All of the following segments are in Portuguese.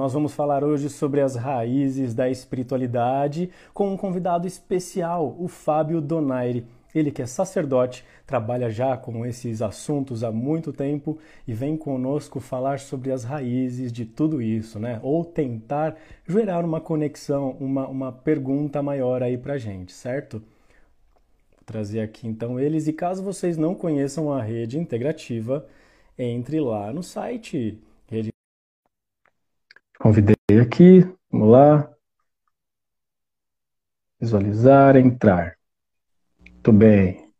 nós vamos falar hoje sobre as raízes da espiritualidade com um convidado especial, o Fábio Donaire. Ele que é sacerdote, trabalha já com esses assuntos há muito tempo e vem conosco falar sobre as raízes de tudo isso, né? Ou tentar gerar uma conexão, uma, uma pergunta maior aí pra gente, certo? Vou trazer aqui então eles e caso vocês não conheçam a rede integrativa, entre lá no site Convidei aqui, vamos lá. Visualizar, entrar. Muito bem.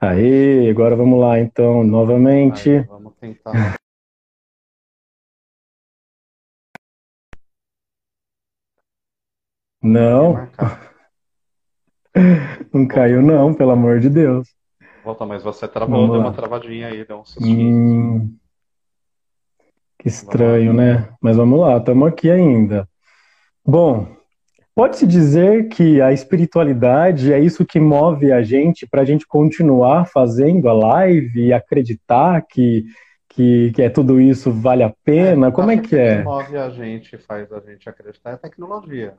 Aí, agora vamos lá então, novamente. Aí, vamos tentar. Não. Não caiu não, pelo amor de Deus. Volta, mas você travou, deu uma travadinha aí, deu um sustinho. Hum, que estranho, né? Mas vamos lá, estamos aqui ainda. Bom, pode-se dizer que a espiritualidade é isso que move a gente para a gente continuar fazendo a live e acreditar que, que, que é tudo isso vale a pena? Como é que que é? move a gente, faz a gente acreditar é a tecnologia.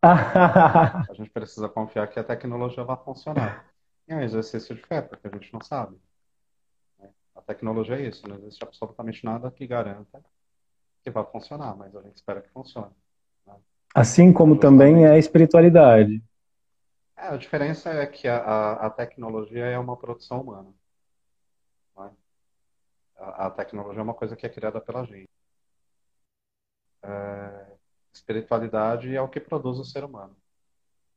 A gente precisa confiar que a tecnologia vai funcionar. É um exercício de fé, porque a gente não sabe. Né? A tecnologia é isso, não existe absolutamente nada que garanta que vai funcionar, mas a gente espera que funcione. Assim como também é a espiritualidade. É, a diferença é que a, a, a tecnologia é uma produção humana. né? A, a tecnologia é uma coisa que é criada pela gente. É, espiritualidade é o que produz o ser humano.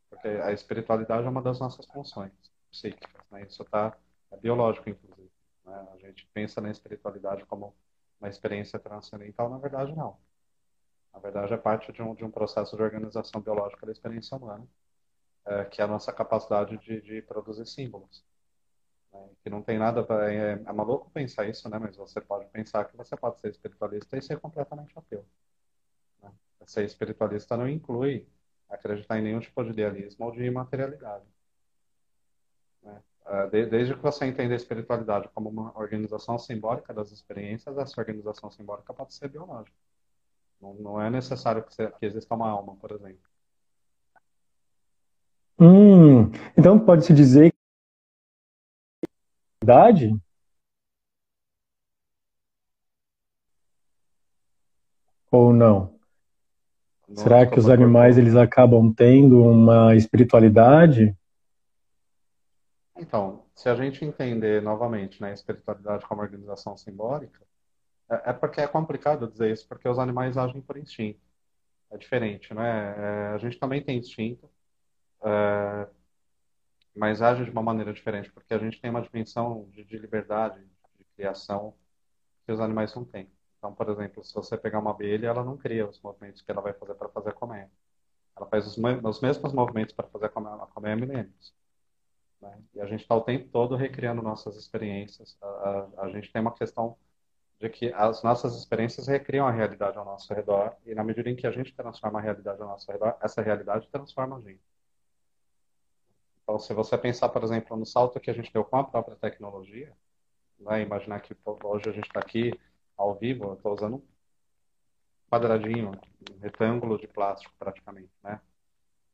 Porque a espiritualidade é uma das nossas funções psíquicas. Né? Isso tá, é biológico, inclusive. Né? A gente pensa na espiritualidade como uma experiência transcendental, na verdade, não. Na verdade, é parte de um, de um processo de organização biológica da experiência humana, é, que é a nossa capacidade de, de produzir símbolos. né? Que não tem nada. pra- É, é maluco pensar isso, né? Mas você pode pensar que você pode ser espiritualista e ser completamente ateu. né? Ser espiritualista não inclui acreditar em nenhum tipo de idealismo ou de imaterialidade. né? Ah, de- Desde que você entenda a espiritualidade como uma organização simbólica das experiências, essa organização simbólica pode ser biológica. Não, não é necessário que, se- que exista uma alma, por exemplo. Hum, então pode-se dizer que espiritualidade ou não? Não Será que os animais eles acabam tendo uma espiritualidade? Então, se a gente entender novamente, né, a espiritualidade como organização simbólica, é, é porque é complicado dizer isso, porque os animais agem por instinto. É diferente, né? É, a gente também tem instinto, é, mas age de uma maneira diferente, porque a gente tem uma dimensão de, de liberdade, de criação, que os animais não têm. Então, por exemplo, se você pegar uma abelha, ela não cria os movimentos que ela vai fazer para fazer colmeia. Ela faz os, os mesmos movimentos para fazer a colmeia a milênios. Né? E a gente está o tempo todo recriando nossas experiências. A, a, a gente tem uma questão de que as nossas experiências recriam a realidade ao nosso redor, e na medida em que a gente transforma a realidade ao nosso redor, essa realidade transforma a gente. Então, se você pensar, por exemplo, no salto que a gente deu com a própria tecnologia, né? imaginar que hoje a gente está aqui ao vivo, eu estou usando um quadradinho, um retângulo de plástico praticamente, né?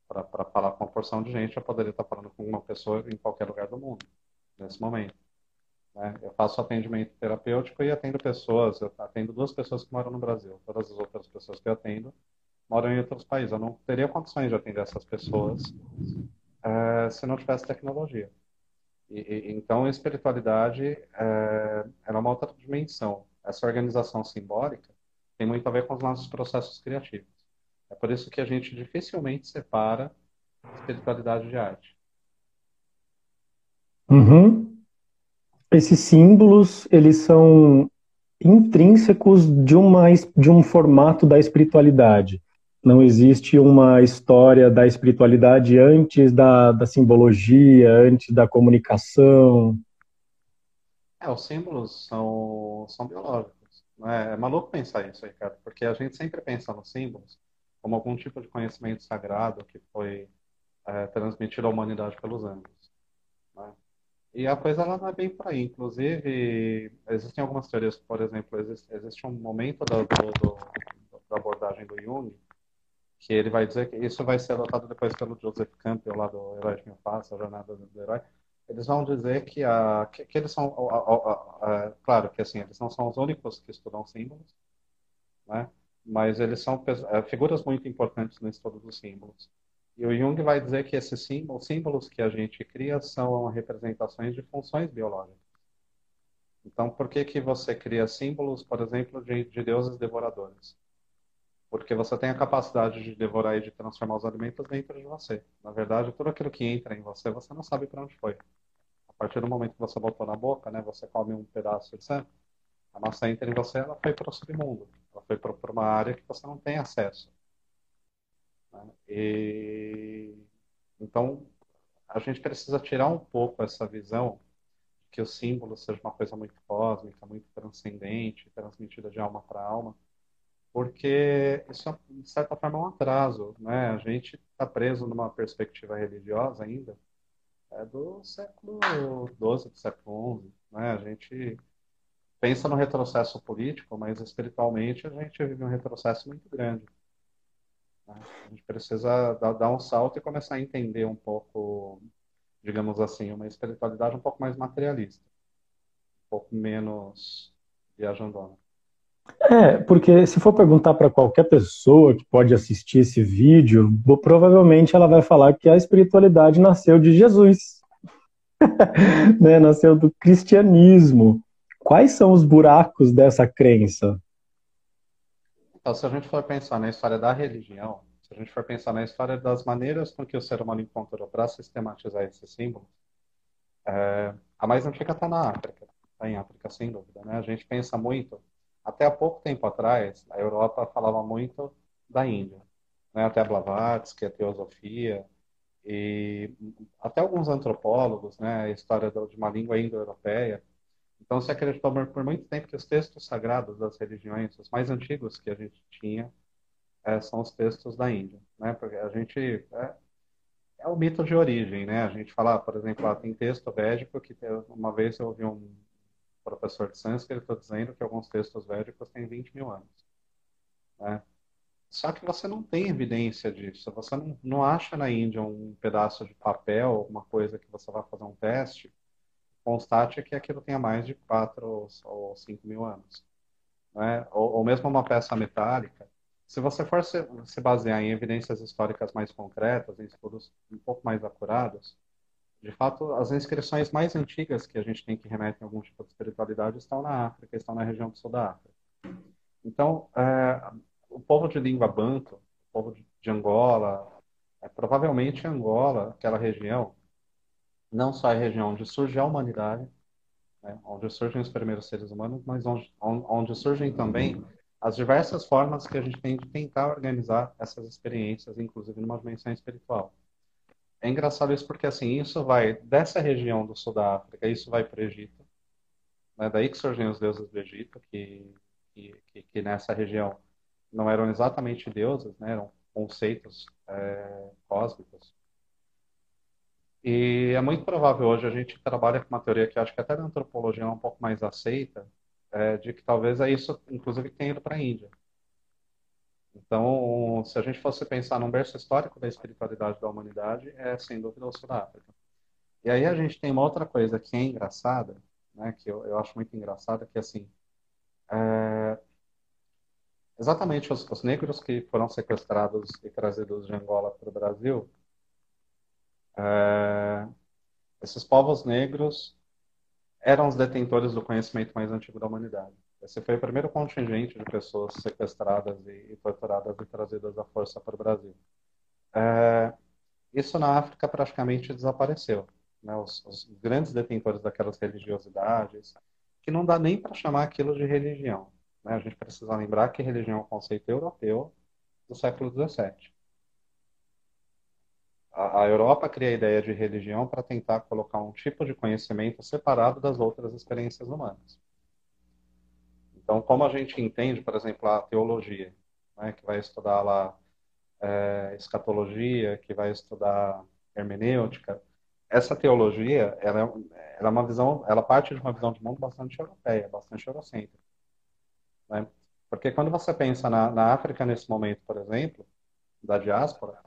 Para falar com uma porção de gente, eu poderia estar falando com uma pessoa em qualquer lugar do mundo, nesse momento. né? Eu faço atendimento terapêutico e atendo pessoas, eu atendo duas pessoas que moram no Brasil. Todas as outras pessoas que eu atendo moram em outros países. Eu não teria condições de atender essas pessoas eh, se não tivesse tecnologia. E, e- então, a espiritualidade é, ela é uma outra dimensão. Essa organização simbólica tem muito a ver com os nossos processos criativos. É por isso que a gente dificilmente separa espiritualidade de arte. Uhum. Esses símbolos, eles são intrínsecos de uma, de um formato da espiritualidade. Não existe uma história da espiritualidade antes da, da simbologia, antes da comunicação. É, os símbolos são, são biológicos. Não é? É maluco pensar isso, Ricardo, porque a gente sempre pensa nos símbolos como algum tipo de conhecimento sagrado que foi é, transmitido à humanidade pelos anos. né? E a coisa ela não é bem por aí. Inclusive, existem algumas teorias, por exemplo, existe, existe um momento da, do- da abordagem do Jung, que ele vai dizer que isso vai ser adotado depois pelo Joseph Campbell, lá do Herói de Mil Faces, a Jornada do Herói. Eles vão dizer que, a, que, que eles são, a, a, a, claro que assim, eles não são os únicos que estudam símbolos, né? Mas eles são é, figuras muito importantes no estudo dos símbolos. E o Jung vai dizer que esses símbolos, símbolos que a gente cria são representações de funções biológicas. Então, por que, que você cria símbolos, por exemplo, de, de deuses devoradores? Porque você tem a capacidade de devorar e de transformar os alimentos dentro de você. Na verdade, tudo aquilo que entra em você, você não sabe para onde foi. A partir do momento que você botou na boca, né, você come um pedaço de sangue, a maçã entra em você, ela foi para o submundo. Ela foi para uma área que você não tem acesso. Né? E... Então, a gente precisa tirar um pouco essa visão que o símbolo seja uma coisa muito cósmica, muito transcendente, transmitida de alma para alma porque isso, é, de certa forma, é um atraso. Né? A gente está preso numa perspectiva religiosa ainda é do século XII, do século XI. Né? A gente pensa no retrocesso político, mas espiritualmente a gente vive um retrocesso muito grande. Né? A gente precisa dar, um salto e começar a entender um pouco, digamos assim, uma espiritualidade um pouco mais materialista, um pouco menos viajandona. É, porque se for perguntar para qualquer pessoa que pode assistir esse vídeo, provavelmente ela vai falar que a espiritualidade nasceu de Jesus, né? nasceu do cristianismo. Quais são os buracos dessa crença? Então, se a gente for pensar na história da religião, se a gente for pensar na história das maneiras com que o ser humano encontrou para sistematizar esses símbolos, é, a mais antiga está na África, está em África, sem dúvida. Né? A gente pensa muito até há pouco tempo atrás, a Europa falava muito da Índia, né? até Blavatsky, a teosofia, e até alguns antropólogos, né? a história de uma língua indo-europeia. Então, se acreditou por muito tempo que os textos sagrados das religiões, os mais antigos que a gente tinha, é, são os textos da Índia, né? Porque a gente é, é o mito de origem, né? A gente fala, por exemplo, lá, tem texto védico que uma vez eu ouvi um professor de sânscrito dizendo que alguns textos védicos têm 20 mil anos. Né? Só que você não tem evidência disso. Você não, não acha na Índia um pedaço de papel, alguma coisa que você vai fazer um teste, constate que aquilo tenha mais de 4 ou 5 mil anos. Né? Ou, ou mesmo uma peça metálica. Se você for se, se basear em evidências históricas mais concretas, em estudos um pouco mais acurados, de fato, as inscrições mais antigas que a gente tem que remetem a algum tipo de espiritualidade estão na África, estão na região do sul da África. Então, é, o povo de língua banto, o povo de, de Angola, é, provavelmente Angola, aquela região, não só a região onde surge a humanidade, né, onde surgem os primeiros seres humanos, mas onde, onde surgem também as diversas formas que a gente tem de tentar organizar essas experiências, inclusive numa dimensão espiritual. É engraçado isso porque assim, isso vai dessa região do sul da África, isso vai para o Egito. Né? Daí que surgem os deuses do Egito, que, que, que, que nessa região não eram exatamente deuses, né? eram conceitos é, cósmicos. E é muito provável hoje a gente trabalha com uma teoria que acho que até na antropologia é um pouco mais aceita, é, de que talvez é isso, inclusive, que tenha ido para a Índia. Então, se a gente fosse pensar num berço histórico da espiritualidade da humanidade, é sem dúvida o Sul da África. E aí a gente tem uma outra coisa que é engraçada, né, que eu, eu acho muito engraçada, que assim, é... exatamente os, os, negros que foram sequestrados e trazidos de Angola para o Brasil, é... esses povos negros eram os detentores do conhecimento mais antigo da humanidade. Esse foi o primeiro contingente de pessoas sequestradas e, e torturadas e trazidas à força para o Brasil. É, isso na África praticamente desapareceu. Né? Os, os, grandes detentores daquelas religiosidades, que não dá nem para chamar aquilo de religião. Né? A gente precisa lembrar que religião é um conceito europeu do século XVII. A, Europa cria a ideia de religião para tentar colocar um tipo de conhecimento separado das outras experiências humanas. Então, como a gente entende, por exemplo, a teologia, né, que vai estudar lá é, escatologia, que vai estudar hermenêutica, essa teologia, ela é, ela é, uma visão, ela parte de uma visão de mundo bastante europeia, bastante eurocêntrica. Né? Porque quando você pensa na, na África nesse momento, por exemplo, da diáspora,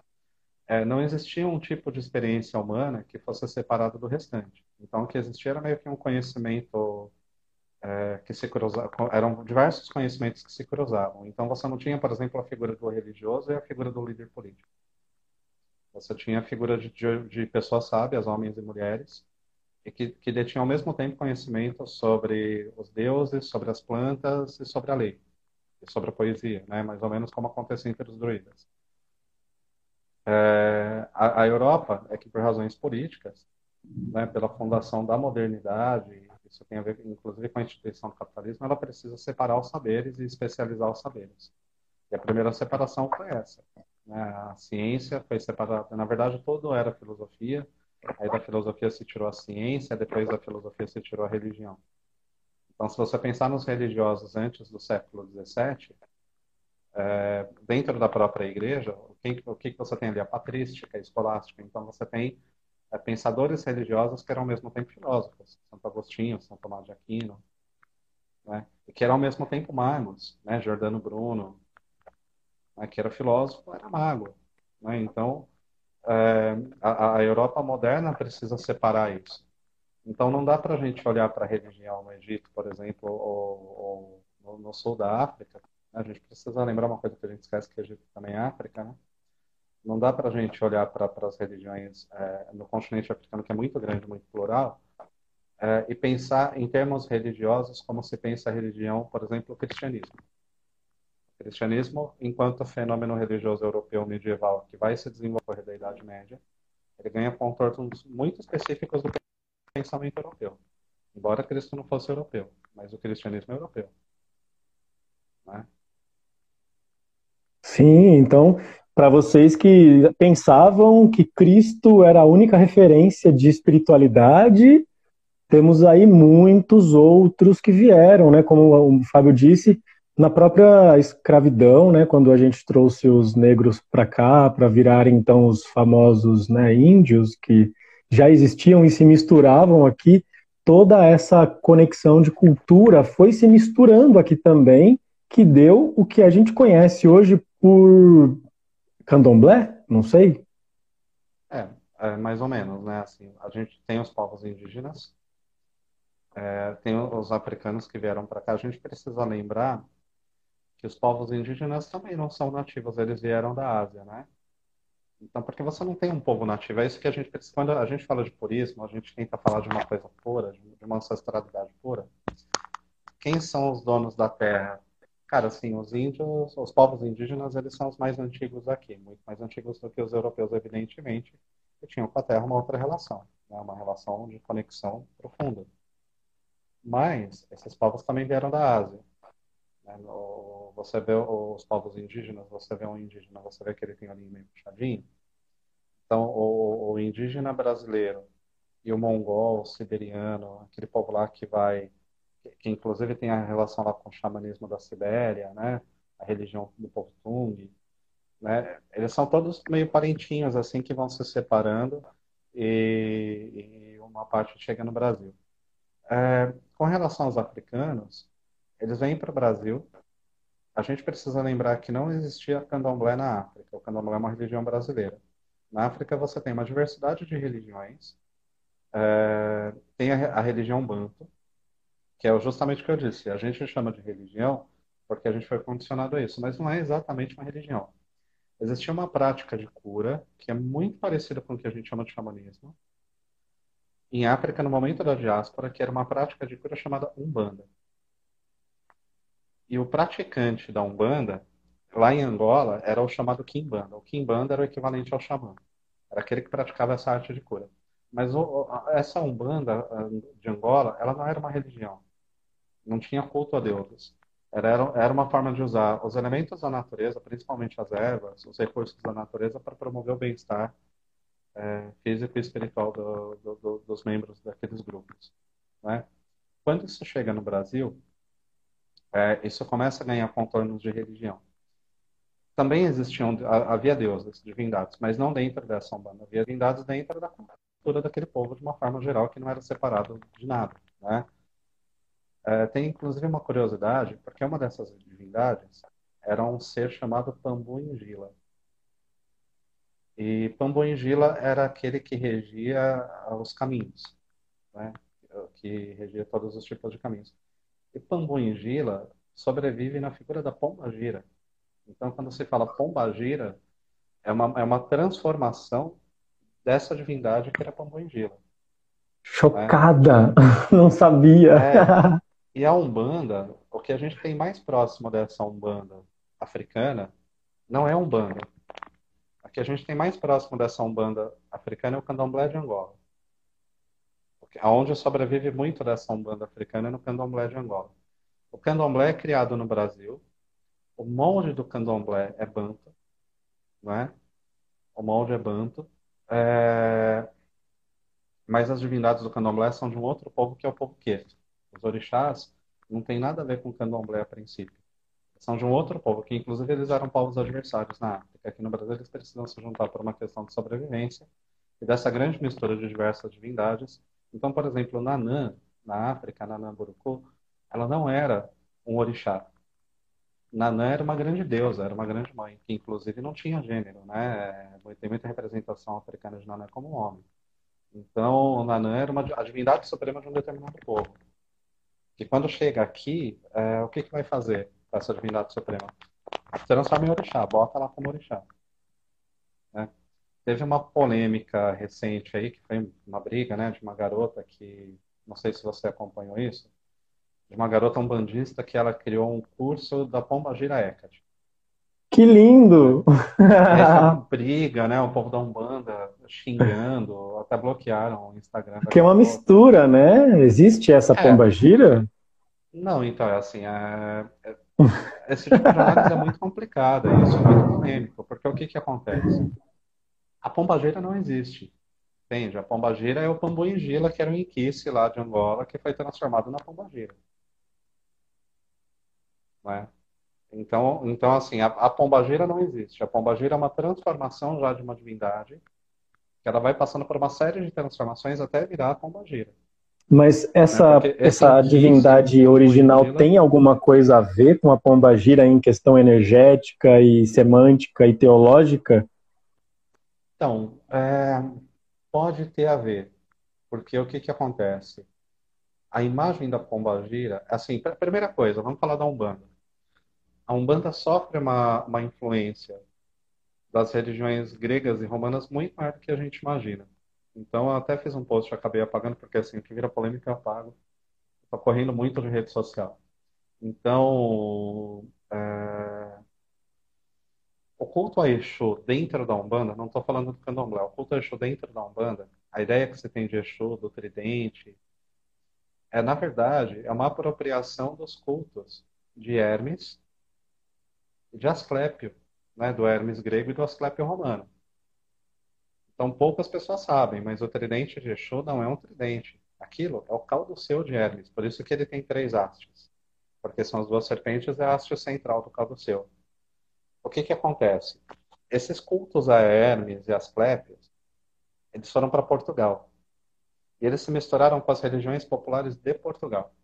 é, não existia um tipo de experiência humana que fosse separado do restante. Então, o que existia era meio que um conhecimento é, que se cruzava, eram diversos conhecimentos que se cruzavam. Então, você não tinha, por exemplo, a figura do religioso e a figura do líder político. Você tinha a figura de, de, de pessoas sábias, homens e mulheres, e que, que detinham ao mesmo tempo conhecimento sobre os deuses, sobre as plantas e sobre a lei, e sobre a poesia, né? mais ou menos como acontecia entre os druidas. É, a, a, Europa é que, por razões políticas, né, pela fundação da modernidade, isso tem a ver, inclusive, com a instituição do capitalismo, ela precisa separar os saberes e especializar os saberes. E a primeira separação foi essa. Né? A ciência foi separada, na verdade, todo era filosofia, aí da filosofia se tirou a ciência, depois da filosofia se tirou a religião. Então, se você pensar nos religiosos antes do século XVII, é, dentro da própria igreja, o que, que você tem ali? A patrística, a escolástica. Então, você tem é, pensadores religiosos que eram ao mesmo tempo filósofos. Santo Agostinho, São Tomás de Aquino. Né? E que eram ao mesmo tempo magos. Né? Giordano Bruno, né? que era filósofo, era mago. Né? Então, é, a, a Europa moderna precisa separar isso. Então, não dá para a gente olhar para a religião no Egito, por exemplo, ou, ou no, no sul da África, a gente precisa lembrar uma coisa que a gente esquece que a Egito também é África, né? Não dá para a gente olhar para as religiões é, no continente africano, que é muito grande, muito plural, é, e pensar em termos religiosos como se pensa a religião, por exemplo, o cristianismo. O cristianismo, enquanto fenômeno religioso europeu medieval que vai se desenvolver da Idade Média, ele ganha contornos muito específicos do pensamento europeu. Embora Cristo não fosse europeu, mas o cristianismo é europeu. Né? Sim, então, para vocês que pensavam que Cristo era a única referência de espiritualidade, temos aí muitos outros que vieram, né? Como o Fábio disse, na própria escravidão, né? Quando a gente trouxe os negros para cá para virarem então os famosos né, índios que já existiam e se misturavam aqui, toda essa conexão de cultura foi se misturando aqui também, que deu o que a gente conhece hoje por candomblé? Não sei. É, é, mais ou menos, né? Assim, a gente tem os povos indígenas, é, tem os africanos que vieram para cá. A gente precisa lembrar que os povos indígenas também não são nativos, eles vieram da Ásia, né? Então, porque você não tem um povo nativo, é isso que a gente precisa. Quando a gente fala de purismo, a gente tenta falar de uma coisa pura, de uma ancestralidade pura. Quem são os donos da terra? Cara, assim, os índios, os povos indígenas, eles são os mais antigos aqui, muito mais antigos do que os europeus, evidentemente, que tinham com a Terra uma outra relação, né? uma relação de conexão profunda. Mas esses povos também vieram da Ásia. Né? No, você vê os povos indígenas, você vê um indígena, você vê que ele tem ali meio puxadinho. Então, o, o indígena brasileiro e o mongol, o siberiano, aquele povo lá que vai que inclusive tem a relação lá com o xamanismo da Sibéria, né? A religião do povo né? Eles são todos meio parentinhos assim que vão se separando e, e uma parte chega no Brasil. É, com relação aos africanos, eles vêm para o Brasil. A gente precisa lembrar que não existia candomblé na África. O candomblé é uma religião brasileira. Na África você tem uma diversidade de religiões. É, tem a, a religião banto, que é justamente o que eu disse. A gente chama de religião porque a gente foi condicionado a isso, mas não é exatamente uma religião. Existia uma prática de cura que é muito parecida com o que a gente chama de xamanismo. Em África, no momento da diáspora, que era uma prática de cura chamada Umbanda. E o praticante da Umbanda, lá em Angola, era o chamado Kimbanda. O Kimbanda era o equivalente ao xamã. Era aquele que praticava essa arte de cura. Mas o, essa Umbanda de Angola, ela não era uma religião não tinha culto a deuses. Era, era uma forma de usar os elementos da natureza, principalmente as ervas, os recursos da natureza, para promover o bem-estar é, físico e espiritual do, do, do, dos membros daqueles grupos. Né? Quando isso chega no Brasil, é, isso começa a ganhar contornos de religião. Também existiam, havia deuses, divindades, mas não dentro dessa Umbanda. Havia divindades dentro da cultura daquele povo de uma forma geral que não era separado de nada. Né? É, tem inclusive uma curiosidade, porque uma dessas divindades era um ser chamado Pambuingila. E Pambuingila era aquele que regia os caminhos, né? que regia todos os tipos de caminhos. E Pambuingila sobrevive na figura da pomba gira. Então, quando se fala pomba gira, é uma, é uma transformação dessa divindade que era Pambuingila. Chocada! Não sabia! É, e a Umbanda, o que a gente tem mais próximo dessa Umbanda africana, não é Umbanda. O que a gente tem mais próximo dessa Umbanda africana é o Candomblé de Angola. Onde sobrevive muito dessa Umbanda africana é no Candomblé de Angola. O Candomblé é criado no Brasil. O monge do Candomblé é Banto, não é? O monge é Banto. É... Mas as divindades do Candomblé são de um outro povo que é o povo Queto. Os orixás não tem nada a ver com o candomblé a princípio. São de um outro povo, que inclusive eles eram povos adversários na África. Aqui no Brasil eles precisam se juntar por uma questão de sobrevivência e dessa grande mistura de diversas divindades. Então, por exemplo, Nanã, na África, Nanã Buruku, ela não era um orixá. Nanã era uma grande deusa, era uma grande mãe, que inclusive não tinha gênero, né? Tem muita representação africana de Nanã como homem. Então, Nanã era uma, a divindade suprema de um determinado povo. E quando chega aqui, é, o que, que vai fazer essa divindade suprema? Transforma em orixá, bota lá como orixá. Né? Teve uma polêmica recente aí, que foi uma briga né, de uma garota que, não sei se você acompanhou isso, de uma garota umbandista que ela criou um curso da Pomba Gira Hecate. Que lindo! Essa briga, né? O povo da Umbanda xingando, até bloquearam o Instagram. Que é uma mistura, né? Existe essa é. pomba gira? Não, então, é assim, é... é esse tipo de análise é muito complicada, isso é muito polêmico, porque o que que acontece? A pombageira não existe, entende? A pombageira é o pambuingila, que era um inquice lá de Angola, que foi transformado na pombageira. Não é? Então, então assim, a, a pombageira não existe. A pombageira é uma transformação já de uma divindade, que ela vai passando por uma série de transformações até virar a pombageira. Mas essa, é essa divindade original tem alguma coisa a ver com a pombagira em questão energética e semântica e teológica? Então, é, pode ter a ver. Porque o que, que acontece? A imagem da pombagira, assim, primeira coisa, vamos falar da Umbanda a Umbanda sofre uma, uma influência das religiões gregas e romanas muito maior do que a gente imagina. Então, eu até fiz um post, acabei apagando, porque assim, o que vira polêmica eu apago. Estou correndo muito de rede social. Então, é... o culto a Exu dentro da Umbanda, não estou falando do candomblé, o culto a Exu dentro da Umbanda, a ideia que você tem de Exu, do tridente, é, na verdade, é uma apropriação dos cultos de Hermes de Asclépio, né, do Hermes grego e do Asclépio romano. Então, poucas pessoas sabem, mas o tridente de Exu não é um tridente. Aquilo é o caudoceu de Hermes, por isso que ele tem três hastes. Porque são as duas serpentes e a haste central do caudoceu. O que que acontece? Esses cultos a Hermes e Asclépios, eles foram para Portugal. E eles se misturaram com as religiões populares de Portugal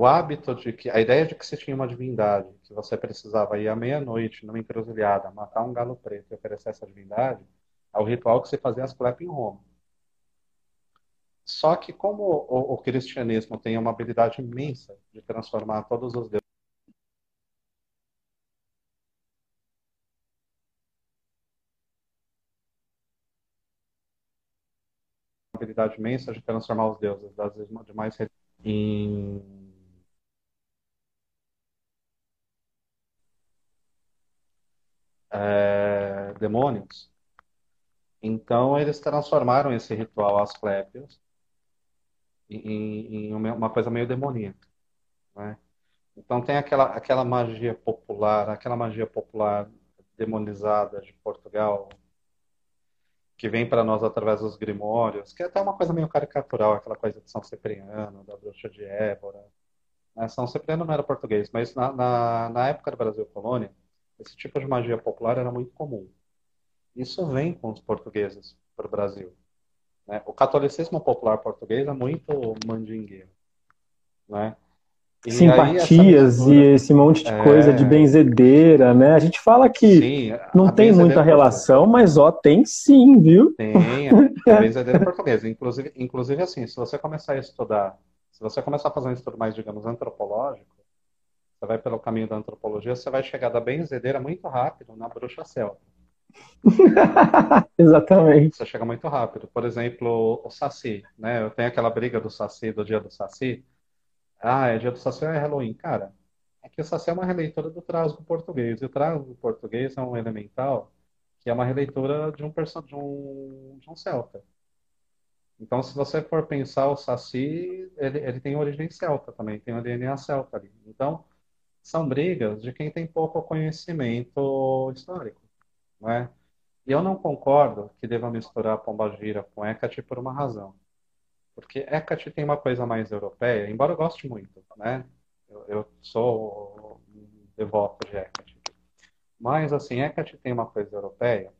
o hábito de que a ideia de que se tinha uma divindade, que você precisava ir à meia-noite numa encruzilhada, matar um galo preto e oferecer essa divindade, é o ritual que se fazia as clepes em Roma. Só que como o, o, cristianismo tem uma habilidade imensa de transformar todos os deuses habilidade imensa de transformar os deuses das demais em é, demônios. Então, eles transformaram esse ritual Asclepios em, em uma coisa meio demoníaca. Né? Então, tem aquela, aquela magia popular, aquela magia popular demonizada de Portugal, que vem para nós através dos grimórios, que é até uma coisa meio caricatural, aquela coisa de São Cipriano, da bruxa de Évora. Né? São Cipriano não era português, mas na, na, na época do Brasil Colônia, esse tipo de magia popular era muito comum. Isso vem com os portugueses para o Brasil. Né? O catolicismo popular português é muito mandingueiro. né? E Simpatias mistura, e esse monte de é... coisa de benzedeira, né? A gente fala que sim, não tem muita relação, mas ó, tem sim, viu? Tem, a benzedeira é portuguesa. Inclusive, inclusive, assim, se você começar a estudar, se você começar a fazer um estudo mais, digamos, antropológico, você vai pelo caminho da antropologia, você vai chegar da benzedeira muito rápido na bruxa celta. Exatamente. Você chega muito rápido. Por exemplo, o Saci, né? Eu tenho aquela briga do Saci, do dia do Saci. Ah, é dia do Saci ou é Halloween? Cara, é que o Saci é uma releitura do trasgo português. E o trasgo português é um elemental que é uma releitura de um, de um, de um celta. Então, se você for pensar o Saci, ele, ele tem origem celta também, tem o DNA celta ali. Então, são brigas de quem tem pouco conhecimento histórico. Né? E eu não concordo que deva misturar Pombagira com Hecate por uma razão. Porque Hecate tem uma coisa mais europeia, embora eu goste muito, né? Eu, eu sou devoto de Hecate. Mas, assim, Hecate tem uma coisa europeia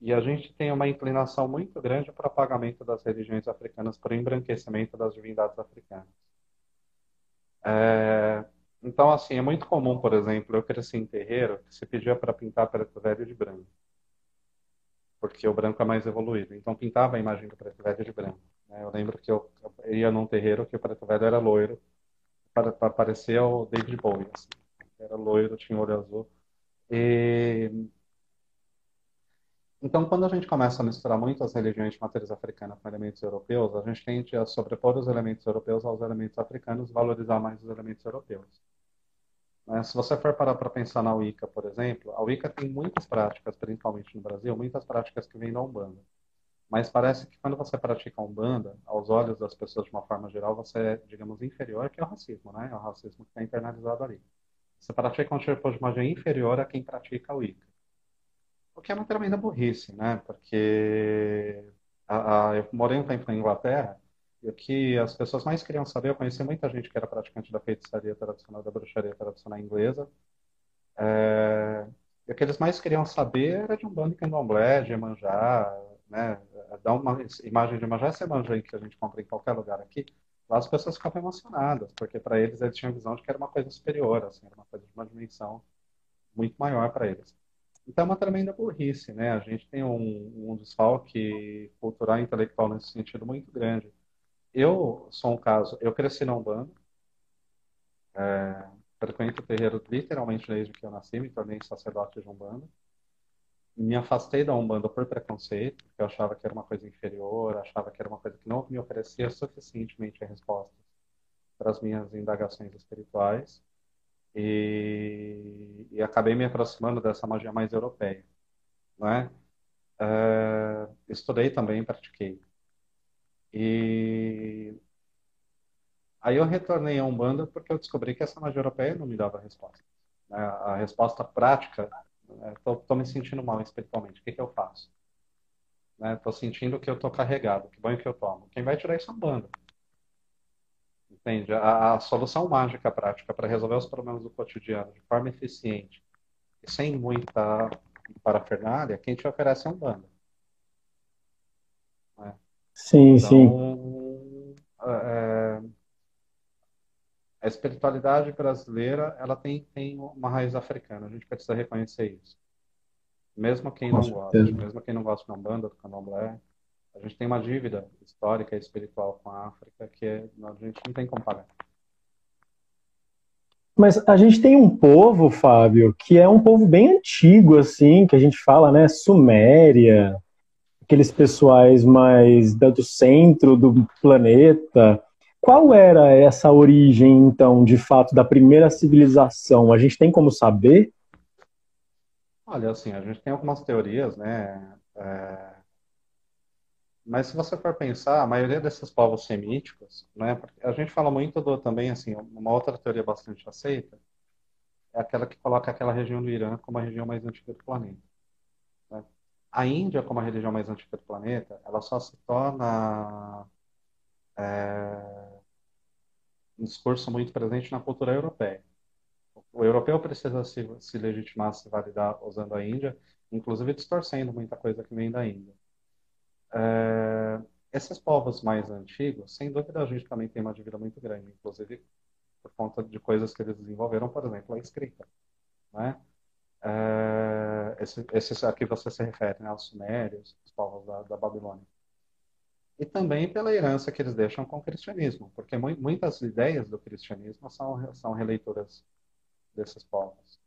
e a gente tem uma inclinação muito grande para o apagamento das religiões africanas, o embranquecimento das divindades africanas. É, então, assim, é muito comum, por exemplo, eu cresci em terreiro que se pedia para pintar preto velho de branco. Porque o branco é mais evoluído. Então, pintava a imagem do preto velho de branco. Né? Eu lembro que eu, eu ia num terreiro que o preto velho era loiro, para, para parecer o David Bowie. Assim. Era loiro, tinha olho azul. E... Então, quando a gente começa a misturar muito as religiões de matriz africana com elementos europeus, a gente tende a sobrepor os elementos europeus aos elementos africanos valorizar mais os elementos europeus. Né? Se você for parar para pensar na Wicca, por exemplo, a Wicca tem muitas práticas, principalmente no Brasil, muitas práticas que vêm da Umbanda. Mas parece que quando você pratica Umbanda, aos olhos das pessoas de uma forma geral, você é, digamos, inferior, que é o racismo, né? É o racismo que está internalizado ali. Você pratica um tipo de magia inferior a quem pratica a Wicca. O que é uma tremenda burrice, né? Porque a, a, eu morei um tempo na Inglaterra e o que as pessoas mais queriam saber, eu conheci muita gente que era praticante da feitiçaria tradicional, da bruxaria tradicional inglesa. É, e o que eles mais queriam saber era de um bando de candomblé, de Emanjá, né? Dar uma imagem de Emanjá, essa Emanjá que a gente compra em qualquer lugar aqui. Lá as pessoas ficavam emocionadas, porque para eles eles tinham a visão de que era uma coisa superior, assim, era uma coisa de uma dimensão muito maior para eles. Então é uma tremenda burrice, né? A gente tem um, um desfalque cultural e intelectual nesse sentido muito grande eu sou um caso, eu cresci na Umbanda, é, frequento o terreiro literalmente desde que eu nasci, me tornei sacerdote de Umbanda. Me afastei da Umbanda por preconceito, porque eu achava que era uma coisa inferior, achava que era uma coisa que não me oferecia suficientemente respostas para as minhas indagações espirituais. E, e, acabei me aproximando dessa magia mais europeia. Não é? É, estudei também, pratiquei e aí eu retornei a Umbanda porque eu descobri que essa magia europeia não me dava resposta. Né? A resposta prática, estou né? me sentindo mal espiritualmente, o que, que eu faço? Estou né? sentindo que eu estou carregado, que banho que eu tomo. Quem vai tirar isso é Umbanda. Entende? A, a solução mágica prática para resolver os problemas do cotidiano de forma eficiente e sem muita parafernália, quem te oferece é a Umbanda. Sim, então, sim. É, a espiritualidade brasileira ela tem, tem uma raiz africana, a gente precisa reconhecer isso. Mesmo quem Com não certeza. gosta, mesmo quem não gosta de Umbanda, do Candomblé, a gente tem uma dívida histórica e espiritual com a África que é, a gente não tem como pagar. Mas a gente tem um povo, Fábio, que é um povo bem antigo, assim, que a gente fala, né? Suméria, aqueles pessoais mais do centro do planeta. Qual era essa origem, então, de fato, da primeira civilização? A gente tem como saber? Olha, assim, a gente tem algumas teorias, né? É... Mas se você for pensar, a maioria desses povos semíticos, né? A gente fala muito do, também, assim, uma outra teoria bastante aceita é aquela que coloca aquela região do Irã como a região mais antiga do planeta. A Índia, como a religião mais antiga do planeta, ela só se torna é, um discurso muito presente na cultura europeia. O europeu precisa se, se legitimar, se validar usando a Índia, inclusive distorcendo muita coisa que vem da Índia. É, esses povos mais antigos, sem dúvida, a gente também tem uma dívida muito grande, inclusive por conta de coisas que eles desenvolveram, por exemplo, a escrita. Né? É, esse, esses aqui você se refere né, aos sumérios, os povos da, da, Babilônia. E também pela herança que eles deixam com o cristianismo, porque mu muitas ideias do cristianismo são, são releituras desses povos.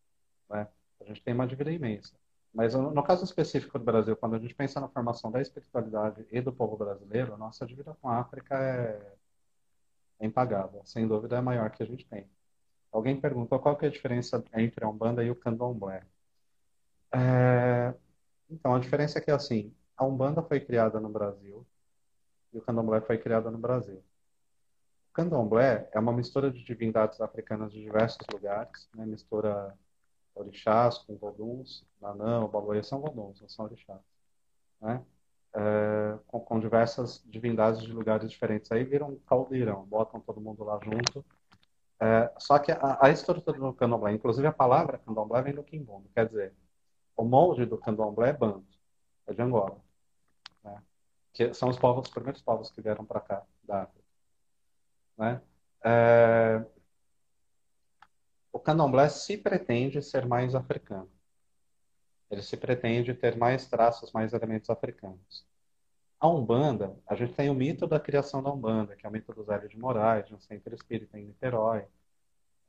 Né? A gente tem uma dívida imensa. Mas no caso específico do Brasil, quando a gente pensa na formação da espiritualidade e do povo brasileiro, a nossa dívida com a África é, é impagável. Sem dúvida é a maior que a gente tem. Alguém perguntou qual que é a diferença entre a Umbanda e o Candomblé. É... Então, a diferença é que, assim, a Umbanda foi criada no Brasil e o Candomblé foi criado no Brasil. O Candomblé é uma mistura de divindades africanas de diversos lugares, né? mistura orixás com voduns, Nanã, Baluê são voduns, não são orixás. Né? É, com, com, diversas divindades de lugares diferentes. Aí viram um caldeirão, botam todo mundo lá junto. É, só que a, a, estrutura do candomblé, inclusive a palavra candomblé vem do quimbundo, quer dizer, o molde do candomblé é banto, é de Angola. Né? Que são os povos, os primeiros povos que vieram para cá, da África. Né? É, o candomblé se pretende ser mais africano. Ele se pretende ter mais traços, mais elementos africanos. A Umbanda, a gente tem o mito da criação da Umbanda, que é o mito do Zélio de Moraes, de um centro espírita em Niterói,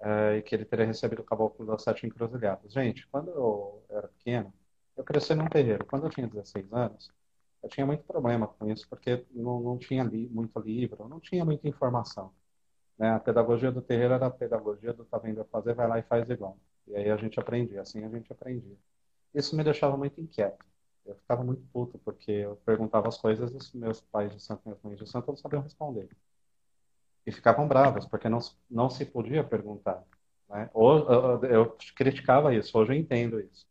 é, e que ele teria recebido o caboclo das sete encruzilhadas. Gente, quando eu era pequeno, eu cresci num terreiro. Quando eu tinha 16 anos, eu tinha muito problema com isso, porque não, não tinha li, muito livro, não tinha muita informação. Né? A pedagogia do terreiro era a pedagogia do tá vendo fazer, vai lá e faz igual. E aí a gente aprendia, assim a gente aprendia. Isso me deixava muito inquieto. Eu ficava muito puto, porque eu perguntava as coisas e os meus pais de santo minhas mães de santo não sabiam responder. E ficavam bravos, porque não, não se podia perguntar. Né? Eu, eu criticava isso, hoje eu entendo isso.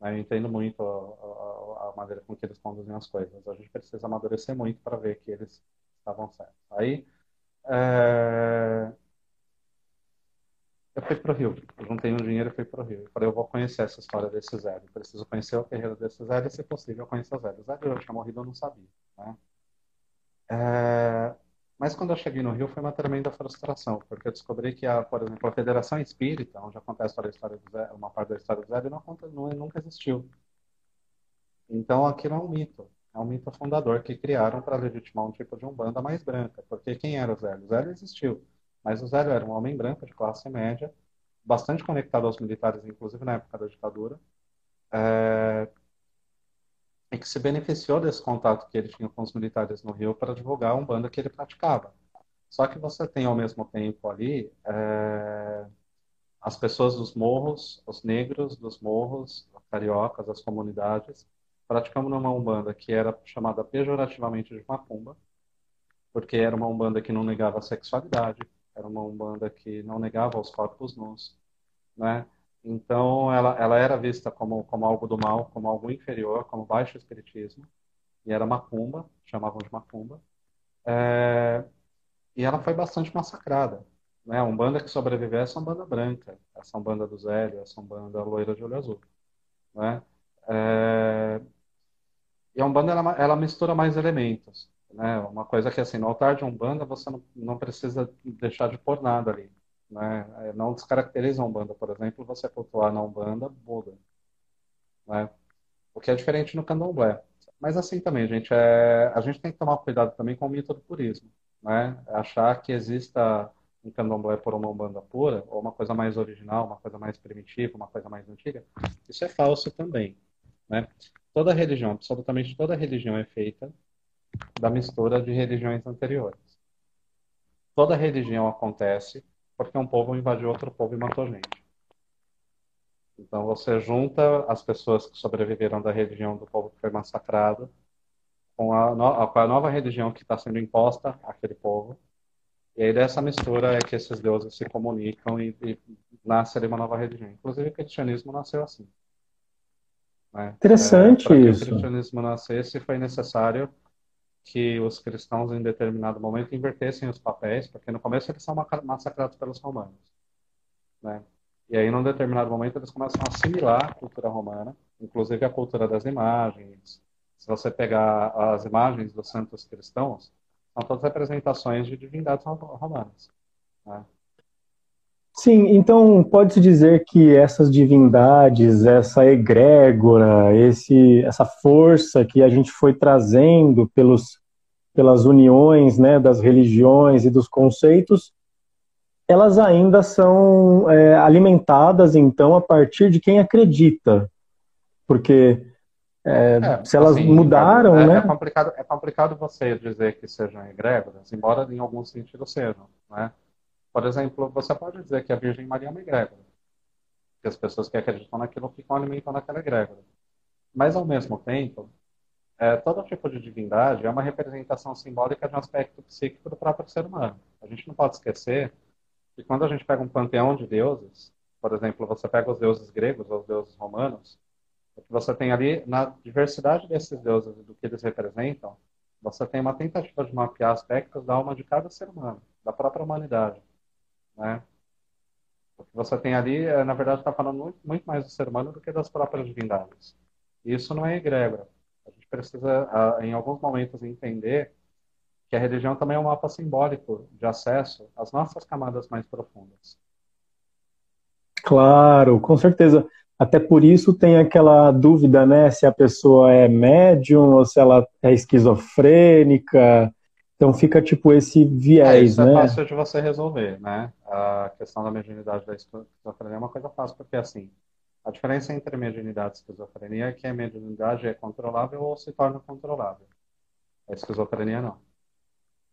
Né? Eu entendo muito a, a, a, maneira com que eles conduzem as coisas. A gente precisa amadurecer muito para ver que eles estavam certos. Aí, é... Eu fui para o Rio. Eu juntei um dinheiro e fui o Rio. Eu falei, eu vou conhecer essa história desse Zé. Eu preciso conhecer o terreiro desse Zé e, se possível, conhecer o Zé. O Zé eu tinha morrido, eu não sabia. Né? É... Mas quando eu cheguei no Rio foi uma tremenda frustração, porque eu descobri que, a, por exemplo, a Federação Espírita, onde acontece a história do Zé, uma parte da história do Zé, não, não, nunca existiu. Então aquilo é um mito é um mito fundador que criaram para legitimar um tipo de umbanda mais branca. Porque quem era o Zélio? O Zélio existiu, mas o Zélio era um homem branco de classe média, bastante conectado aos militares, inclusive na época da ditadura, é... e que se beneficiou desse contato que ele tinha com os militares no Rio para divulgar a umbanda que ele praticava. Só que você tem ao mesmo tempo ali é... as pessoas dos morros, os negros dos morros, os cariocas, as comunidades, praticamos numa umbanda que era chamada pejorativamente de macumba, porque era uma umbanda que não negava a sexualidade, era uma umbanda que não negava os corpos nus, né? Então ela, ela era vista como, como algo do mal, como algo inferior, como baixo espiritismo, e era macumba, chamavam de macumba, é... e ela foi bastante massacrada. Né? A umbanda que sobreviveu é essa umbanda branca, essa umbanda do Zélio, essa umbanda loira de olho azul. Né? É... E a Umbanda, ela, ela, mistura mais elementos. Né? Uma coisa que, assim, no altar de Umbanda, você não, não precisa deixar de pôr nada ali. Né? É, não descaracteriza a Umbanda, por exemplo, você cultuar na Umbanda Buda. Né? O que é diferente no Candomblé. Mas assim também, gente, é... a gente tem que tomar cuidado também com o mito do purismo. Né? Achar que exista um candomblé por uma umbanda pura, ou uma coisa mais original, uma coisa mais primitiva, uma coisa mais antiga, isso é falso também. Né? Toda religião, absolutamente toda religião é feita da mistura de religiões anteriores. Toda religião acontece porque um povo invadiu outro povo e matou gente. Então você junta as pessoas que sobreviveram da religião do povo que foi massacrado com a, no, com a nova religião que está sendo imposta àquele povo. E aí dessa mistura é que esses deuses se comunicam e, e nasce uma nova religião. Inclusive o cristianismo nasceu assim. Né? Interessante é, isso. Para que o cristianismo nascesse, foi necessário que os cristãos, em determinado momento, invertessem os papéis, porque no começo eles são massacrados pelos romanos. Né? E aí, num determinado momento, eles começam a assimilar a cultura romana, inclusive a cultura das imagens, Se você pegar as imagens dos santos cristãos, são todas representações de divindades romanas. Né? Sim, então pode-se dizer que essas divindades, essa egrégora, esse, essa força que a gente foi trazendo pelos, pelas uniões né, das religiões e dos conceitos, elas ainda são é, alimentadas, então, a partir de quem acredita. Porque é, é, se elas assim, mudaram, é, né? É complicado, é complicado você dizer que sejam egrégoras, embora em algum sentido sejam, né? Por exemplo, você pode dizer que a Virgem Maria é uma egrégora. Que as pessoas que acreditam naquilo ficam alimentando aquela egrégora. Mas, ao mesmo tempo, é, todo tipo de divindade é uma representação simbólica de um aspecto psíquico do próprio ser humano. A gente não pode esquecer que quando a gente pega um panteão de deuses, por exemplo, você pega os deuses gregos ou os deuses romanos, o que você tem ali, na diversidade desses deuses e do que eles representam, você tem uma tentativa de mapear aspectos da alma de cada ser humano, da própria humanidade. Né? O que você tem ali, é, na verdade, está falando muito, muito, mais do ser humano do que das próprias divindades. Isso não é egrégora. A gente precisa, em alguns momentos, entender que a religião também é um mapa simbólico de acesso às nossas camadas mais profundas. Claro, com certeza. Até por isso tem aquela dúvida, né, se a pessoa é médium ou se ela é esquizofrênica. Então fica tipo esse viés, é, isso é né? é fácil de você resolver, né? A questão da mediunidade da esquizofrenia é uma coisa fácil, porque assim, a diferença entre mediunidade e esquizofrenia é que a mediunidade é controlável ou se torna controlável. A esquizofrenia não.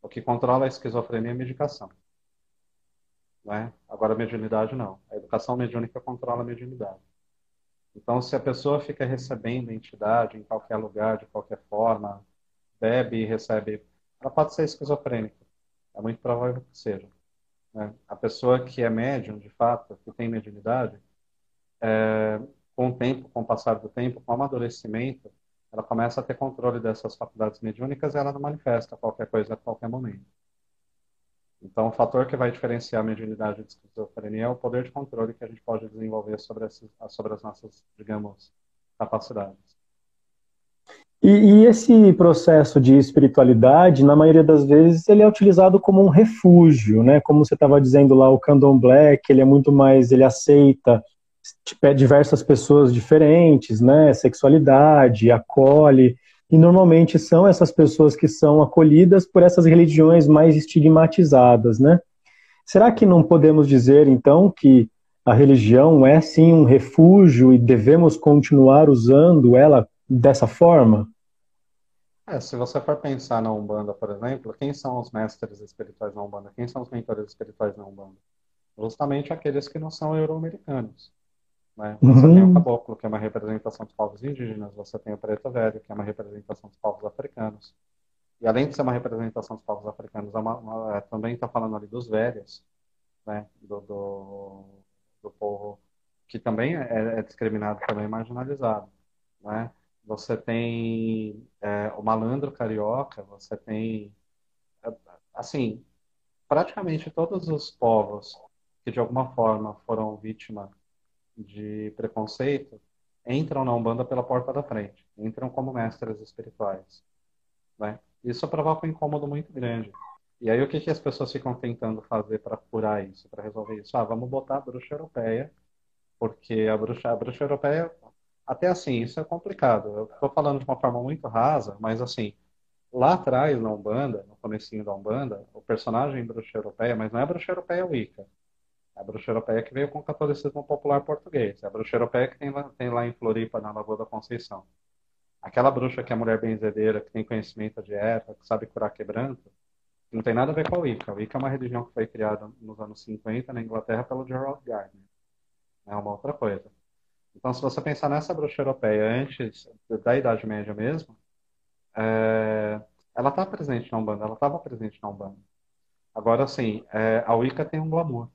O que controla a esquizofrenia é a medicação. Né? Agora, a mediunidade não. A educação mediúnica controla a mediunidade. Então, se a pessoa fica recebendo entidade em qualquer lugar, de qualquer forma, bebe e recebe, ela pode ser esquizofrênica. É muito provável que seja. Né? A pessoa que é médium, de fato, que tem mediunidade, é, com o tempo, com o passar do tempo, com o amadurecimento, ela começa a ter controle dessas faculdades mediúnicas e ela não manifesta qualquer coisa a qualquer momento. Então, o fator que vai diferenciar a mediunidade de esquizofrenia é o poder de controle que a gente pode desenvolver sobre, esses, sobre as nossas, digamos, capacidades. E, e, esse processo de espiritualidade, na maioria das vezes, ele é utilizado como um refúgio, né? Como você estava dizendo lá, o candomblé, que ele é muito mais, ele aceita Tipo, diversas pessoas diferentes, né? Sexualidade, acolhe. E normalmente são essas pessoas que são acolhidas por essas religiões mais estigmatizadas, né? Será que não podemos dizer, então, que a religião é sim um refúgio e devemos continuar usando ela dessa forma? É, se você for pensar na Umbanda, por exemplo, quem são os mestres espirituais na Umbanda? Quem são os mentores espirituais na Umbanda? Justamente aqueles que não são euro-americanos. Né? Você uhum. tem o caboclo, que é uma representação dos povos indígenas, você tem o preto velho, que é uma representação dos povos africanos. E além de ser uma representação dos povos africanos, é uma, uma, é, também está falando ali dos velhos, né? do, do, do povo que também é, é, discriminado, também marginalizado. Né? Você tem é, o malandro carioca, você tem, é, assim, praticamente todos os povos que de alguma forma foram vítima de preconceito entram na Umbanda pela porta da frente, entram como mestres espirituais. Né? Isso provoca um incômodo muito grande. E aí o que, que as pessoas ficam tentando fazer para curar isso, para resolver isso? Ah, vamos botar a bruxa europeia, porque a bruxa, a bruxa europeia, até assim, isso é complicado. Eu estou falando de uma forma muito rasa, mas assim, lá atrás na Umbanda, no comecinho da Umbanda, o personagem bruxa europeia, mas não é bruxa europeia Wicca, a bruxa europeia que veio com o catolicismo popular português. A bruxa europeia que tem lá, tem lá em Floripa, na Lagoa da Conceição. Aquela bruxa que é mulher benzedeira, que tem conhecimento de erva, que sabe curar quebranto, não tem nada a ver com a Wicca. A Wicca é uma religião que foi criada nos anos 50 na Inglaterra pelo Gerald Gardner. É uma outra coisa. Então, se você pensar nessa bruxa europeia antes da Idade Média mesmo, é... ela está presente na Umbanda, ela estava presente na Umbanda. Agora, assim, é... a Wicca tem um glamour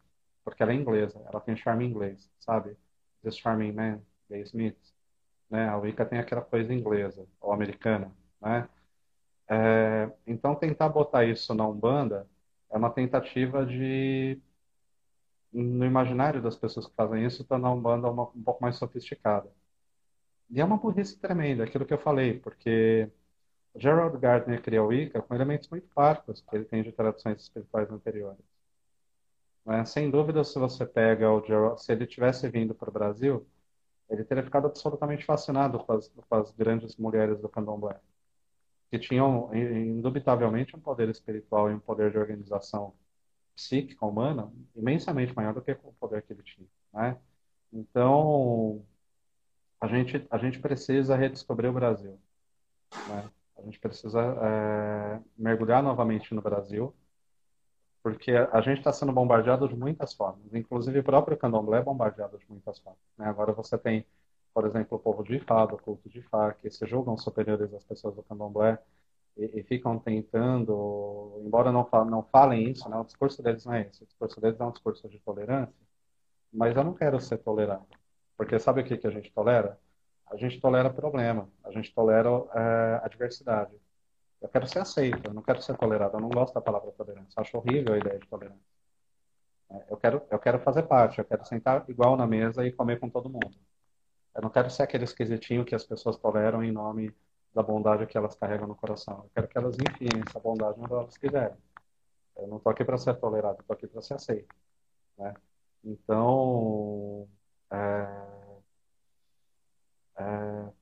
porque ela é inglesa, ela tem charme inglês, sabe? The Charming Man, The Smith, né? A Wicca tem aquela coisa inglesa, ou americana, né? É, então, tentar botar isso na Umbanda é uma tentativa de, no imaginário das pessoas que fazem isso, tornar a Umbanda uma, um pouco mais sofisticada. E é uma burrice tremenda, aquilo que eu falei, porque Gerald Gardner cria o Wicca com elementos muito parcos que ele tem de tradições espirituais anteriores. Né? Sem dúvida, se você pega o Gerald, se ele tivesse vindo para o Brasil, ele teria ficado absolutamente fascinado com as, com as grandes mulheres do candomblé, que tinham, indubitavelmente, um poder espiritual e um poder de organização psíquica humana imensamente maior do que o poder que ele tinha. Né? Então, a gente, a gente precisa redescobrir o Brasil. Né? A gente precisa é, mergulhar novamente no Brasil, porque a gente está sendo bombardeado de muitas formas. Inclusive, o próprio candomblé é bombardeado de muitas formas. Né? Agora você tem, por exemplo, o povo de Ifá, do culto de Ifá, que se julgam superiores às pessoas do candomblé e, e ficam tentando, embora não, não falem isso, né? o discurso deles não é esse. O discurso deles é um discurso de tolerância, mas eu não quero ser tolerado. Porque sabe o que, que a gente tolera? A gente tolera problema, a gente tolera é, a diversidade. Eu quero ser aceito, eu não quero ser tolerado. Eu não gosto da palavra tolerância. Eu acho horrível a ideia de tolerância. É, eu quero, eu quero fazer parte, eu quero sentar igual na mesa e comer com todo mundo. Eu não quero ser aquele esquisitinho que as pessoas toleram em nome da bondade que elas carregam no coração. Eu quero que elas enfiem essa bondade onde elas quiserem. Eu não estou aqui para ser tolerado, estou aqui para ser aceito. Né? Então, é, é,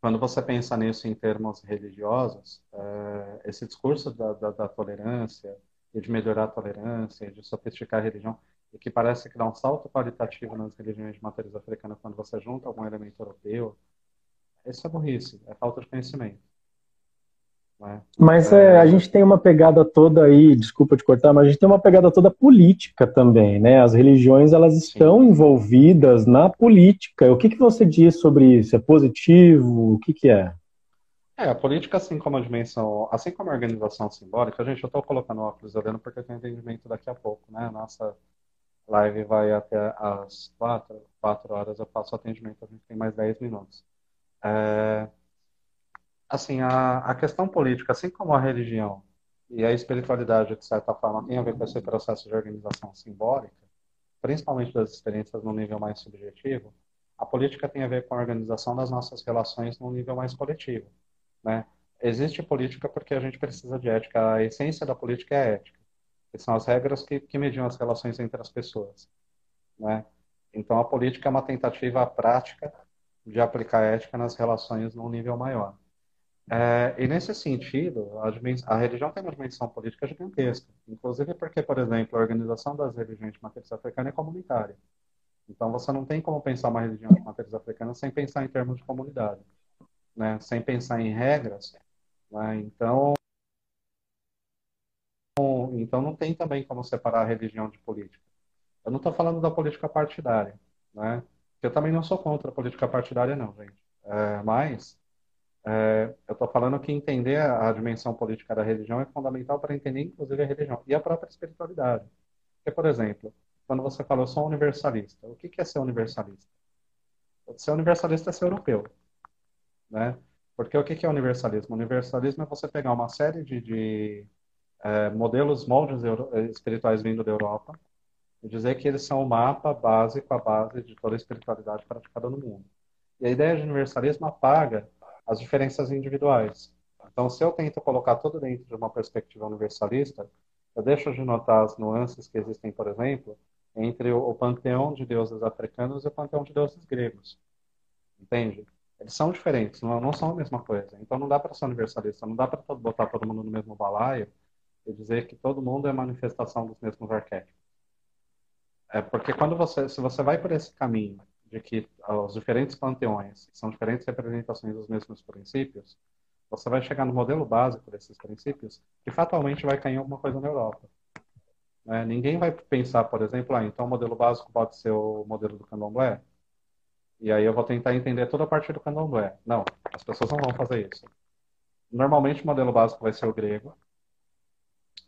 quando você pensa nisso em termos religiosos, é, esse discurso da, da, da, tolerância e de melhorar a tolerância, de sofisticar a religião, e que parece que dá um salto qualitativo nas religiões de matriz africana quando você junta algum elemento europeu, isso é burrice, é falta de conhecimento. Né? Mas é, a gente tem uma pegada toda aí, desculpa te cortar, mas a gente tem uma pegada toda política também, né? As religiões elas estão Sim. envolvidas na política. O que, que você diz sobre isso? É positivo? O que, que é? É, a política, assim como a dimensão, assim como a organização simbólica, gente, eu estou colocando óculos olhando porque eu tenho entendimento daqui a pouco, né? Nossa live vai até às quatro, quatro horas, eu faço atendimento, a gente tem mais dez minutos. É, assim, a, a questão política, assim como a religião e a espiritualidade, de certa forma, tem a ver com esse processo de organização simbólica, principalmente das experiências no nível mais subjetivo, a política tem a ver com a organização das nossas relações no nível mais coletivo. Né? Existe política porque a gente precisa de ética. A essência da política é a ética, que são as regras que, que mediam as relações entre as pessoas. Né? Então, a política é uma tentativa prática de aplicar ética nas relações num nível maior. É, e nesse sentido, a, a, religião tem uma dimensão política gigantesca, inclusive porque, por exemplo, a organização das religiões de matriz africana é comunitária. Então, você não tem como pensar uma religião de matriz africana sem pensar em termos de comunidade, né? sem pensar em regras. Né? Então, então, não tem também como separar a religião de política. Eu não estou falando da política partidária, né? Eu também não sou contra a política partidária, não, gente. É, mas é, eu estou falando que entender a, dimensão política da religião é fundamental para entender, inclusive, a religião e a própria espiritualidade. Porque, por exemplo, quando você fala, eu sou universalista, o que, que é ser universalista? Ser universalista é ser europeu. Né? Porque o que, que é universalismo? Universalismo é você pegar uma série de, de é, modelos, moldes espirituais vindo da Europa dizer que eles são o mapa básico, a base de toda a espiritualidade praticada no mundo. E a ideia de universalismo apaga as diferenças individuais. Então, se eu tento colocar tudo dentro de uma perspectiva universalista, eu deixo de notar as nuances que existem, por exemplo, entre o panteão de deuses africanos e o panteão de deuses gregos. Entende? Eles são diferentes, não, não são a mesma coisa. Então, não dá para ser universalista, não dá para botar todo mundo no mesmo balaio e dizer que todo mundo é manifestação dos mesmos arquétipos. É porque quando você, se você vai por esse caminho de que os diferentes panteões são diferentes representações dos mesmos princípios, você vai chegar no modelo básico desses princípios que fatalmente vai cair em alguma coisa na Europa. É, ninguém vai pensar, por exemplo, ah, então o modelo básico pode ser o modelo do candomblé, e aí eu vou tentar entender toda a parte do candomblé. Não, as pessoas não vão fazer isso. Normalmente o modelo básico vai ser o grego,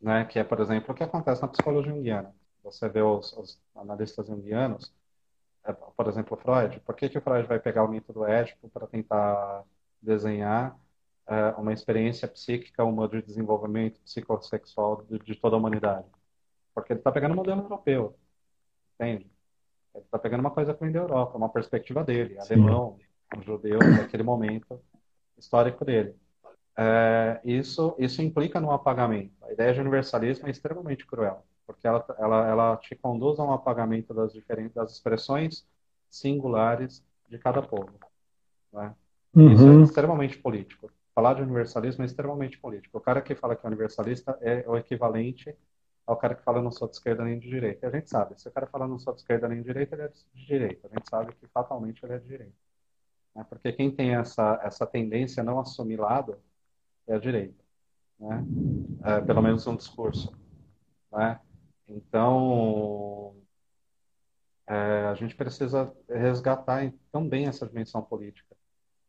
né, que é, por exemplo, o que acontece na psicologia junguiana. Você vê os, os analistas junguianos, é, por exemplo, Freud, por que, que o Freud vai pegar o mito do Édipo para tentar desenhar é, uma experiência psíquica, uma de desenvolvimento psicossexual de, de toda a humanidade? Porque ele está pegando um modelo europeu, entende? Ele está pegando uma coisa que vem da Europa, uma perspectiva dele, Sim. alemão, um judeu daquele momento histórico dele. É, isso, isso implica no apagamento. A ideia de universalismo é extremamente cruel, porque ela, ela, ela te conduz a um apagamento das diferentes das expressões singulares de cada povo. Né? Uhum. Isso é extremamente político. Falar de universalismo é extremamente político. O cara que fala que é universalista é o equivalente ao cara que fala não sou de esquerda nem de direita. E a gente sabe, se o cara fala não sou de esquerda nem de direita, ele é de direita. A gente sabe que fatalmente ele é de direita. Né? Porque quem tem essa, essa tendência não assimilada é a direita. Né? É, pelo menos um discurso. Né? Então, é, a gente precisa resgatar também essa dimensão política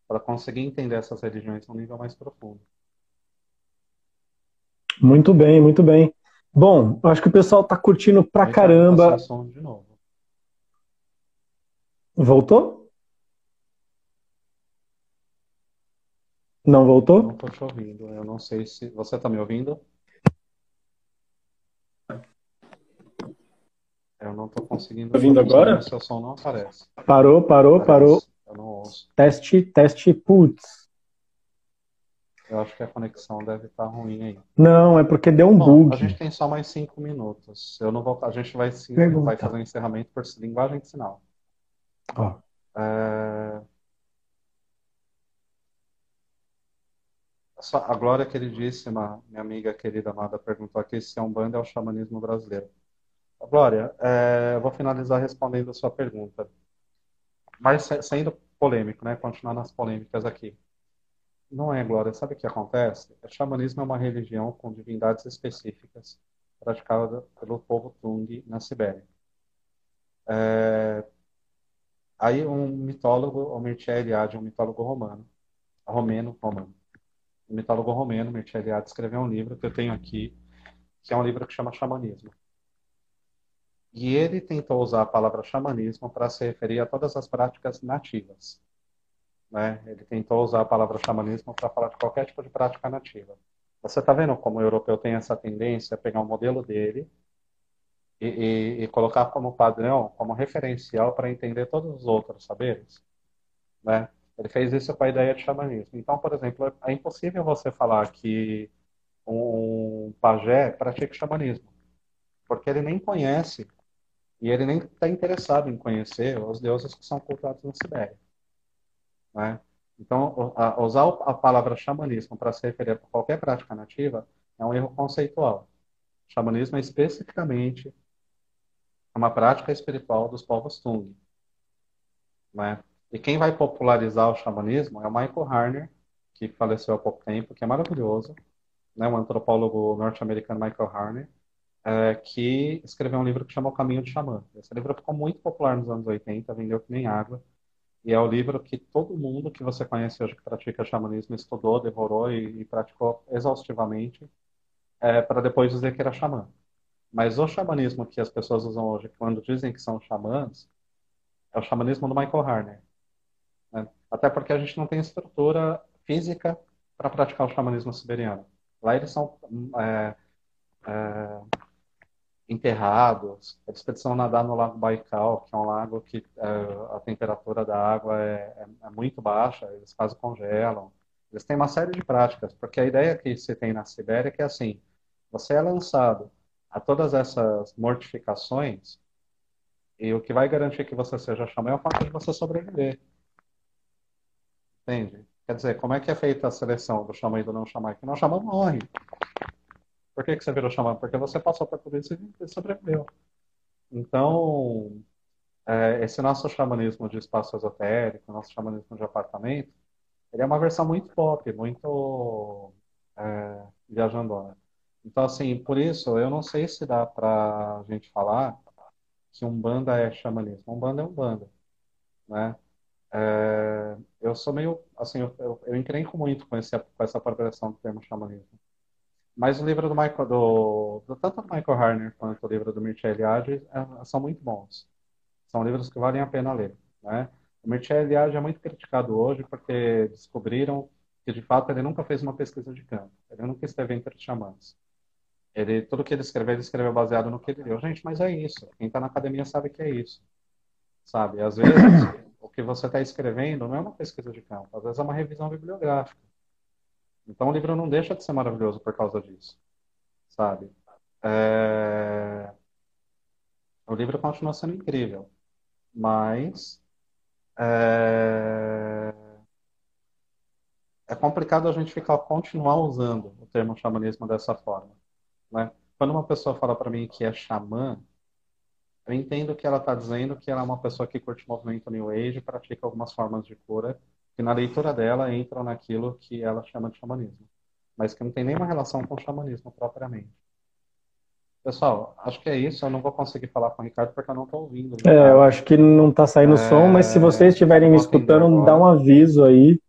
para conseguir entender essas religiões num nível mais profundo. Muito bem, muito bem. Bom, acho que o pessoal está curtindo pra caramba. De novo. Voltou? Não voltou? Não estou te ouvindo. Eu não sei se. Você está me ouvindo? Eu não estou conseguindo. Tá ouvindo agora? Seu som não aparece. Parou, parou, aparece. parou. Eu não ouço. Teste, teste, putz. Eu acho que a conexão deve estar tá ruim aí. Não, é porque deu um Bom, bug. A gente tem só mais cinco minutos. Eu não vou. A gente vai, sim, vai fazer um encerramento por linguagem de sinal. Ó. É... A Glória queridíssima, minha amiga querida amada, perguntou aqui se é um bando é o xamanismo brasileiro. Glória, é, eu vou finalizar respondendo a sua pergunta. Mas sendo polêmico, né? Continuar nas polêmicas aqui. Não é, Glória. Sabe o que acontece? O xamanismo é uma religião com divindades específicas praticada pelo povo Tung na Sibéria. É... Aí um mitólogo, o Mircea Eliade, um mitólogo romano, romeno, romano, um mitólogo romeno, Mircea Eliade, escreveu um livro que eu tenho aqui, que é um livro que chama Xamanismo. E ele tentou usar a palavra xamanismo para se referir a todas as práticas nativas. Né? Ele tentou usar a palavra xamanismo para falar de qualquer tipo de prática nativa. Você está vendo como o europeu tem essa tendência a pegar o modelo dele e, e, e, colocar como padrão, como referencial para entender todos os outros saberes? Né? Ele fez isso com a ideia de xamanismo. Então, por exemplo, é impossível você falar que um pajé pratica xamanismo, porque ele nem conhece e ele nem está interessado em conhecer os deuses que são cultuados na Sibéria. Né? Então, usar a palavra xamanismo para se referir a qualquer prática nativa é um erro conceitual. xamanismo é especificamente uma prática espiritual dos povos Tung. Né? E quem vai popularizar o xamanismo é o Michael Harner, que faleceu há pouco tempo, que é maravilhoso, né? um antropólogo norte-americano Michael Harner, é, que escreveu um livro que chama O Caminho do Xamã. Esse livro ficou muito popular nos anos 80, vendeu que nem água. E é o livro que todo mundo que você conhece hoje que pratica xamanismo estudou, devorou e, e praticou exaustivamente é, para depois dizer que era xamã. Mas o xamanismo que as pessoas usam hoje, quando dizem que são xamãs, é o xamanismo do Michael Harner. Né? Até porque a gente não tem estrutura física para praticar o xamanismo siberiano. Lá eles são é, é, enterrados. Eles precisam nadar no Lago Baikal, que é um lago que é, a temperatura da água é, é, é, muito baixa, eles quase congelam. Eles têm uma série de práticas, porque a ideia que se tem na Sibéria é que, assim, você é lançado a todas essas mortificações e o que vai garantir que você seja xamã é o fato de você sobreviver. Entende? Quer dizer, como é que é feita a seleção do xamã e do não xamã? Que não xamã morre. Por que, que você virou xamã? Porque você passou por tudo isso e sobreviveu. Então, é, esse nosso xamanismo de espaço esotérico, nosso xamanismo de apartamento, ele é uma versão muito pop, muito é, viajandona. Então, assim, por isso, eu não sei se dá pra gente falar que um banda é xamanismo. Um banda é um banda, né? É, eu sou meio, assim, eu, eu, eu encrenco muito com, esse, com essa progressão do termo xamanismo. Mas o livro do Michael, do, do, tanto do Michael Harner quanto o livro do Mircea Eliade é, são muito bons. São livros que valem a pena ler. Né? O Mircea Eliade é muito criticado hoje porque descobriram que, de fato, ele nunca fez uma pesquisa de campo. Ele nunca esteve entre os xamãs. Ele, tudo que ele escreveu, ele escreveu baseado no que ele leu. Gente, mas é isso. Quem está na academia sabe que é isso. Sabe? Às vezes, o que que você está escrevendo não é uma pesquisa de campo, às vezes é uma revisão bibliográfica. Então o livro não deixa de ser maravilhoso por causa disso, sabe? É... O livro continua sendo incrível, mas é... é complicado a gente ficar continuar usando o termo xamanismo dessa forma, né? Quando uma pessoa fala para mim que é xamã, eu entendo que ela está dizendo que ela é uma pessoa que curte movimento New Age, pratica algumas formas de cura, que na leitura dela entram naquilo que ela chama de xamanismo, mas que não tem nenhuma relação com o xamanismo propriamente. Pessoal, acho que é isso. Eu não vou conseguir falar com o Ricardo porque eu não estou ouvindo. É, eu acho que não está saindo é... som, mas se vocês estiverem me escutando, dá um aviso aí.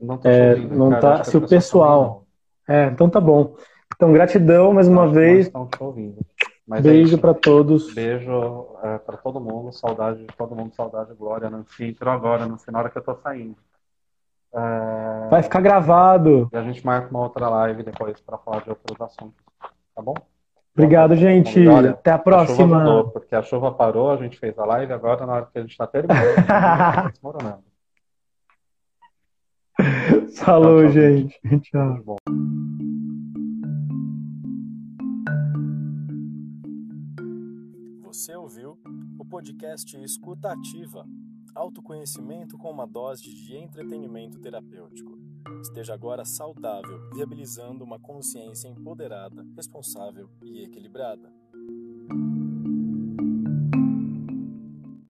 Não estou é, ouvindo, não tá, se o pessoal. É, então tá bom. Então, gratidão mais uma vez. Não estão te ouvindo. Mas é Beijo é para todos. Beijo é, para todo mundo. Saudade de todo mundo. Saudade, Glória. Nancy entrou agora, no final hora que eu tô saindo. É... Vai ficar gravado. E a gente marca uma outra live depois para falar de outros assuntos. Tá bom? Obrigado, gente. Olha, Até a próxima. A mudou, porque a chuva parou, a gente fez a live, agora na hora que a gente está terminando, tá desmoronando. Falou, tchau, tchau, gente. Tchau. Podcast Escuta Ativa. Autoconhecimento com uma dose de entretenimento terapêutico. Esteja agora saudável, viabilizando uma consciência empoderada, responsável e equilibrada.